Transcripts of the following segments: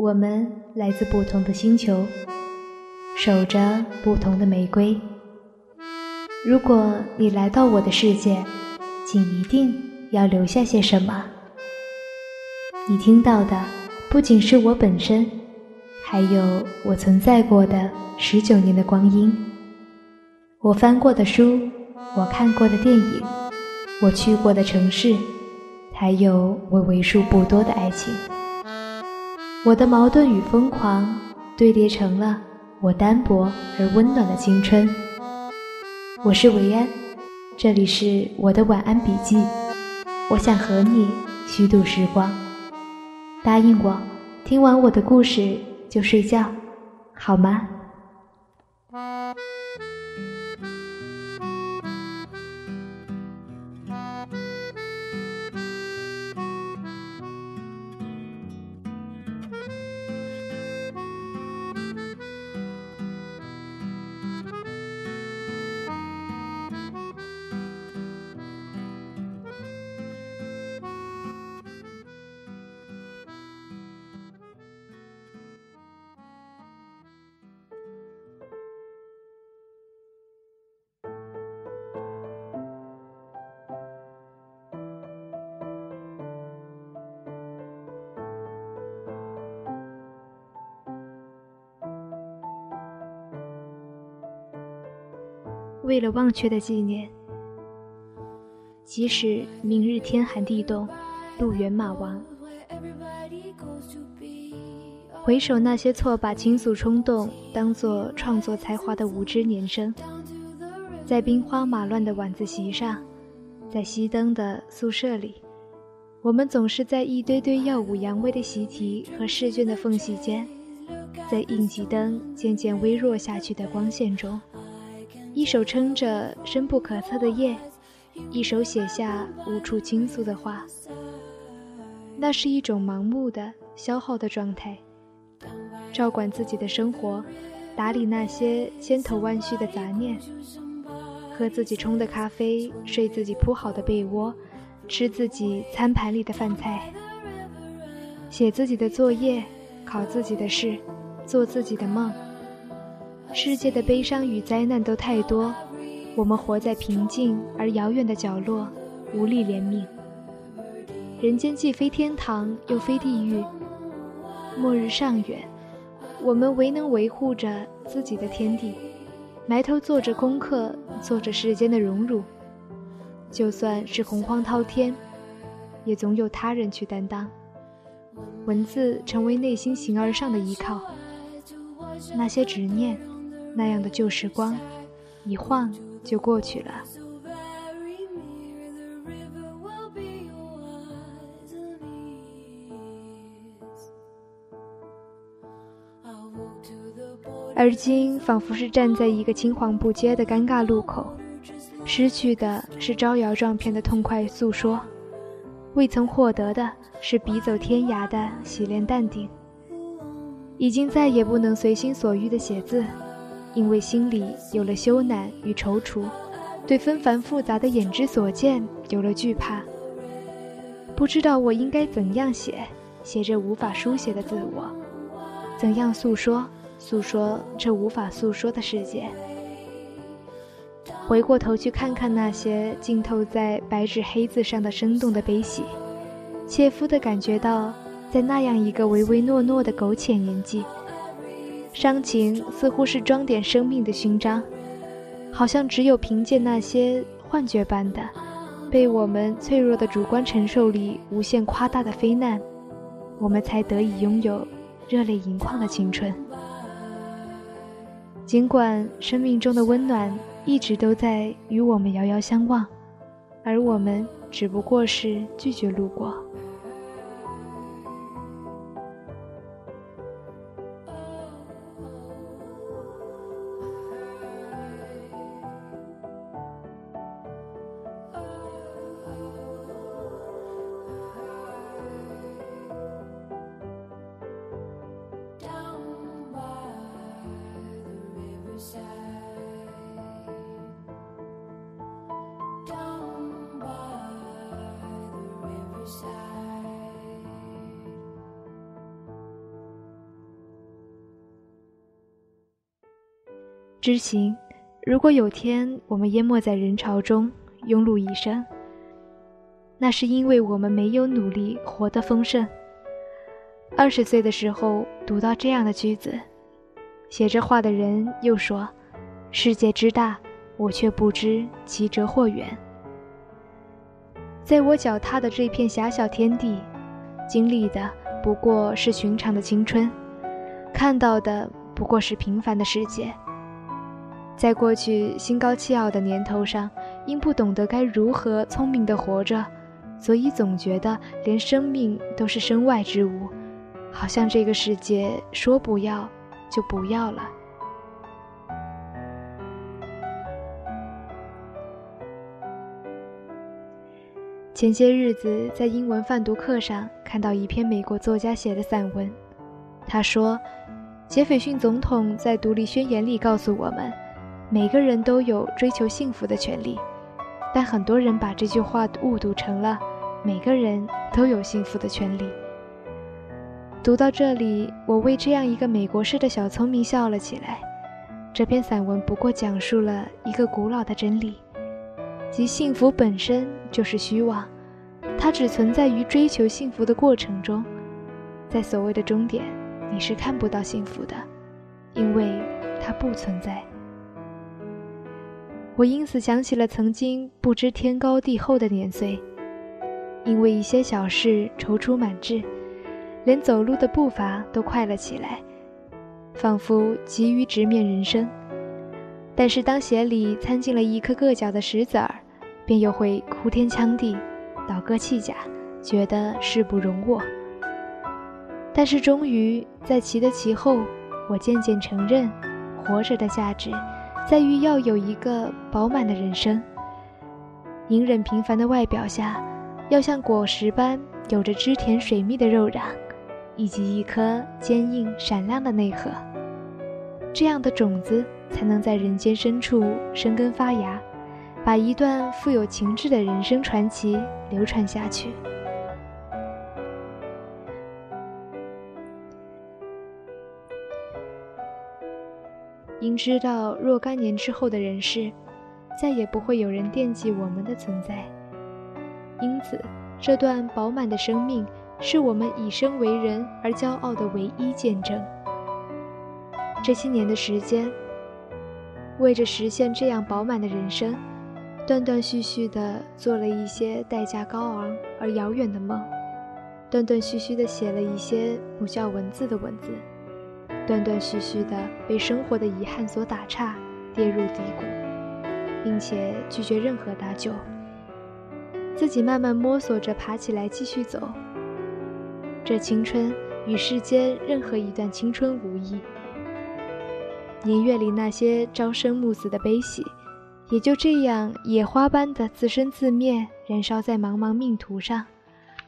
我们来自不同的星球，守着不同的玫瑰。如果你来到我的世界，请一定要留下些什么。你听到的不仅是我本身，还有我存在过的十九年的光阴，我翻过的书，我看过的电影，我去过的城市，还有我为数不多的爱情。我的矛盾与疯狂堆叠成了我单薄而温暖的青春。我是维安，这里是我的晚安笔记。我想和你虚度时光，答应我，听完我的故事就睡觉，好吗？为了忘却的纪念，即使明日天寒地冻，路远马亡。回首那些错把倾诉冲动当作创作才华的无知年生，在兵荒马乱的晚自习上，在熄灯的宿舍里，我们总是在一堆堆耀武扬威的习题和试卷的缝隙间，在应急灯渐渐微弱下去的光线中。一手撑着深不可测的夜，一手写下无处倾诉的话。那是一种盲目的消耗的状态。照管自己的生活，打理那些千头万绪的杂念，喝自己冲的咖啡，睡自己铺好的被窝，吃自己餐盘里的饭菜，写自己的作业，考自己的试，做自己的梦。世界的悲伤与灾难都太多，我们活在平静而遥远的角落，无力怜悯。人间既非天堂，又非地狱，末日尚远，我们唯能维护着自己的天地，埋头做着功课，做着世间的荣辱。就算是洪荒滔天，也总有他人去担当。文字成为内心形而上的依靠，那些执念。那样的旧时光，一晃就过去了。而今，仿佛是站在一个青黄不接的尴尬路口，失去的是招摇撞骗的痛快诉说，未曾获得的是笔走天涯的洗练淡定。已经再也不能随心所欲的写字。因为心里有了羞赧与踌躇，对纷繁复杂的眼之所见有了惧怕。不知道我应该怎样写，写这无法书写的自我，怎样诉说，诉说这无法诉说的世界。回过头去看看那些浸透在白纸黑字上的生动的悲喜，切肤地感觉到，在那样一个唯唯诺诺的苟且年纪。伤情似乎是装点生命的勋章，好像只有凭借那些幻觉般的，被我们脆弱的主观承受力无限夸大的非难，我们才得以拥有热泪盈眶的青春。尽管生命中的温暖一直都在与我们遥遥相望，而我们只不过是拒绝路过。知行，如果有天我们淹没在人潮中，庸碌一生，那是因为我们没有努力活得丰盛。二十岁的时候读到这样的句子，写这话的人又说：“世界之大，我却不知其哲或远。”在我脚踏的这片狭小天地，经历的不过是寻常的青春，看到的不过是平凡的世界。在过去心高气傲的年头上，因不懂得该如何聪明的活着，所以总觉得连生命都是身外之物，好像这个世界说不要就不要了。前些日子在英文泛读课上看到一篇美国作家写的散文，他说，杰斐逊总统在独立宣言里告诉我们。每个人都有追求幸福的权利，但很多人把这句话误读成了每个人都有幸福的权利。读到这里，我为这样一个美国式的小聪明笑了起来。这篇散文不过讲述了一个古老的真理，即幸福本身就是虚妄，它只存在于追求幸福的过程中，在所谓的终点，你是看不到幸福的，因为它不存在。我因此想起了曾经不知天高地厚的年岁，因为一些小事踌躇满志，连走路的步伐都快了起来，仿佛急于直面人生。但是当鞋里掺进了一颗硌脚的石子儿，便又会哭天抢地，倒戈弃甲，觉得势不容我。但是终于在骑的骑后，我渐渐承认，活着的价值。在于要有一个饱满的人生，隐忍平凡的外表下，要像果实般有着汁甜水蜜的肉壤，以及一颗坚硬闪亮的内核。这样的种子才能在人间深处生根发芽，把一段富有情致的人生传奇流传下去。明知道，若干年之后的人世，再也不会有人惦记我们的存在。因此，这段饱满的生命是我们以生为人而骄傲的唯一见证。这些年的时间，为着实现这样饱满的人生，断断续续地做了一些代价高昂而遥远的梦，断断续续地写了一些不叫文字的文字。断断续续的被生活的遗憾所打岔，跌入低谷，并且拒绝任何搭救，自己慢慢摸索着爬起来继续走。这青春与世间任何一段青春无异，年月里那些朝生暮死的悲喜，也就这样野花般的自生自灭，燃烧在茫茫命途上，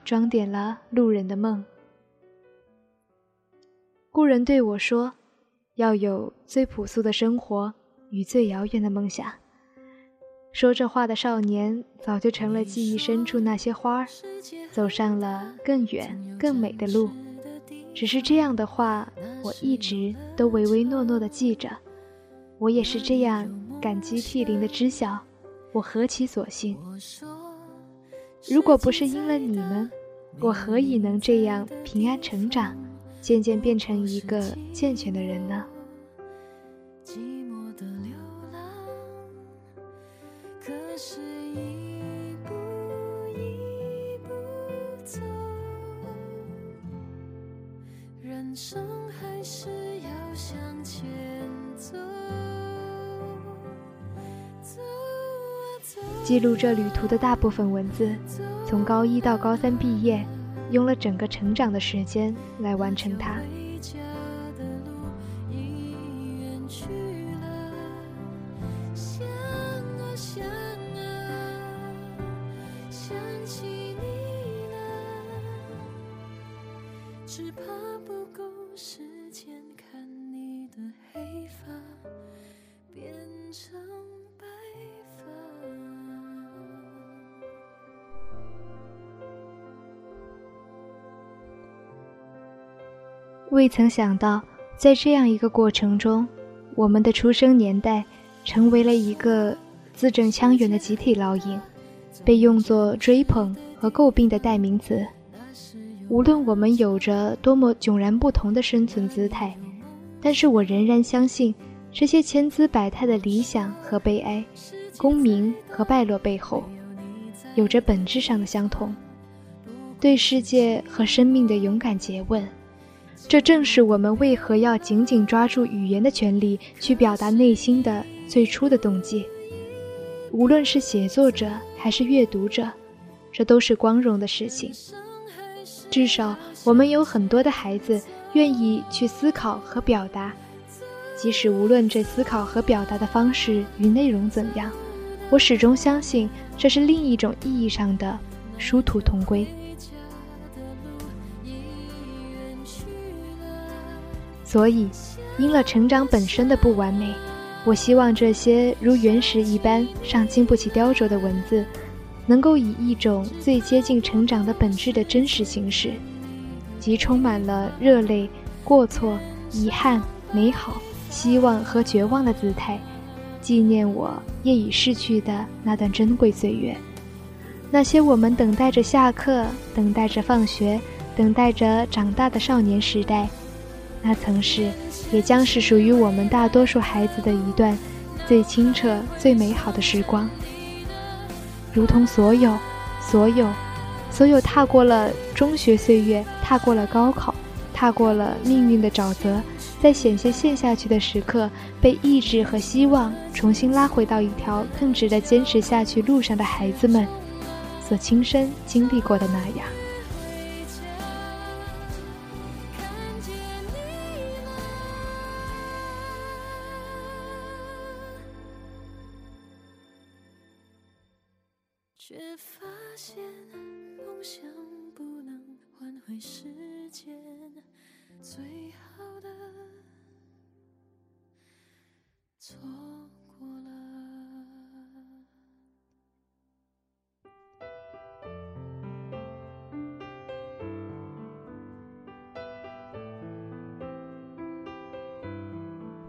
装点了路人的梦。故人对我说：“要有最朴素的生活与最遥远的梦想。”说这话的少年早就成了记忆深处那些花儿，走上了更远更美的路。只是这样的话，我一直都唯唯诺诺地记着。我也是这样感激涕零地知晓，我何其所幸！如果不是因了你们，我何以能这样平安成长？渐渐变成一个健全的人呢。寂寞的流浪，可是一步一步走，人生还是要向前走。记录这旅途的大部分文字，从高一到高三毕业。用了整个成长的时间来完成它。未曾想到，在这样一个过程中，我们的出生年代成为了一个字正腔圆的集体烙印，被用作追捧和诟病的代名词。无论我们有着多么迥然不同的生存姿态，但是我仍然相信，这些千姿百态的理想和悲哀，功名和败落背后，有着本质上的相同。对世界和生命的勇敢诘问，这正是我们为何要紧紧抓住语言的权利，去表达内心的最初的动机。无论是写作者还是阅读者，这都是光荣的事情。至少，我们有很多的孩子愿意去思考和表达，即使无论这思考和表达的方式与内容怎样，我始终相信这是另一种意义上的殊途同归。所以，因了成长本身的不完美，我希望这些如原石一般尚经不起雕琢的文字，能够以一种最接近成长的本质的真实形式，即充满了热泪、过错、遗憾、美好、希望和绝望的姿态，纪念我业已逝去的那段珍贵岁月，那些我们等待着下课、等待着放学、等待着长大的少年时代。那曾是，也将是属于我们大多数孩子的一段最清澈、最美好的时光。如同所有、所有、所有踏过了中学岁月、踏过了高考、踏过了命运的沼泽，在险些陷下去的时刻，被意志和希望重新拉回到一条更值得坚持下去路上的孩子们，所亲身经历过的那样。却发现梦想不能换回时间，最好的错过了。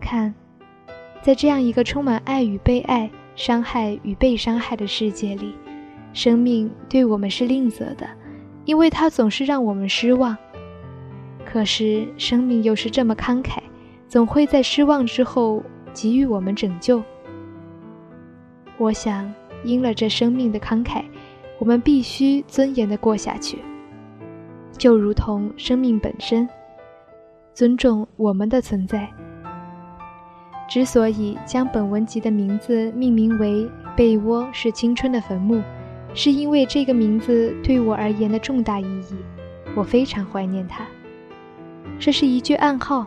看，在这样一个充满爱与被爱、伤害与被伤害的世界里。生命对我们是吝啬的，因为它总是让我们失望。可是生命又是这么慷慨，总会在失望之后给予我们拯救。我想，因了这生命的慷慨，我们必须尊严地过下去，就如同生命本身，尊重我们的存在。之所以将本文集的名字命名为《被窝是青春的坟墓》。是因为这个名字对我而言的重大意义，我非常怀念它。这是一句暗号，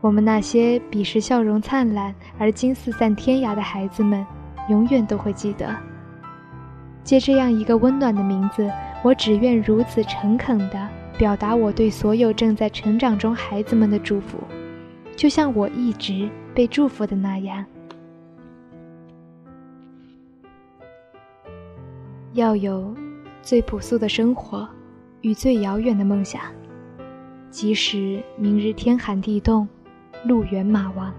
我们那些彼时笑容灿烂而今四散天涯的孩子们，永远都会记得。借这样一个温暖的名字，我只愿如此诚恳地表达我对所有正在成长中孩子们的祝福，就像我一直被祝福的那样。要有最朴素的生活与最遥远的梦想，即使明日天寒地冻，路远马亡。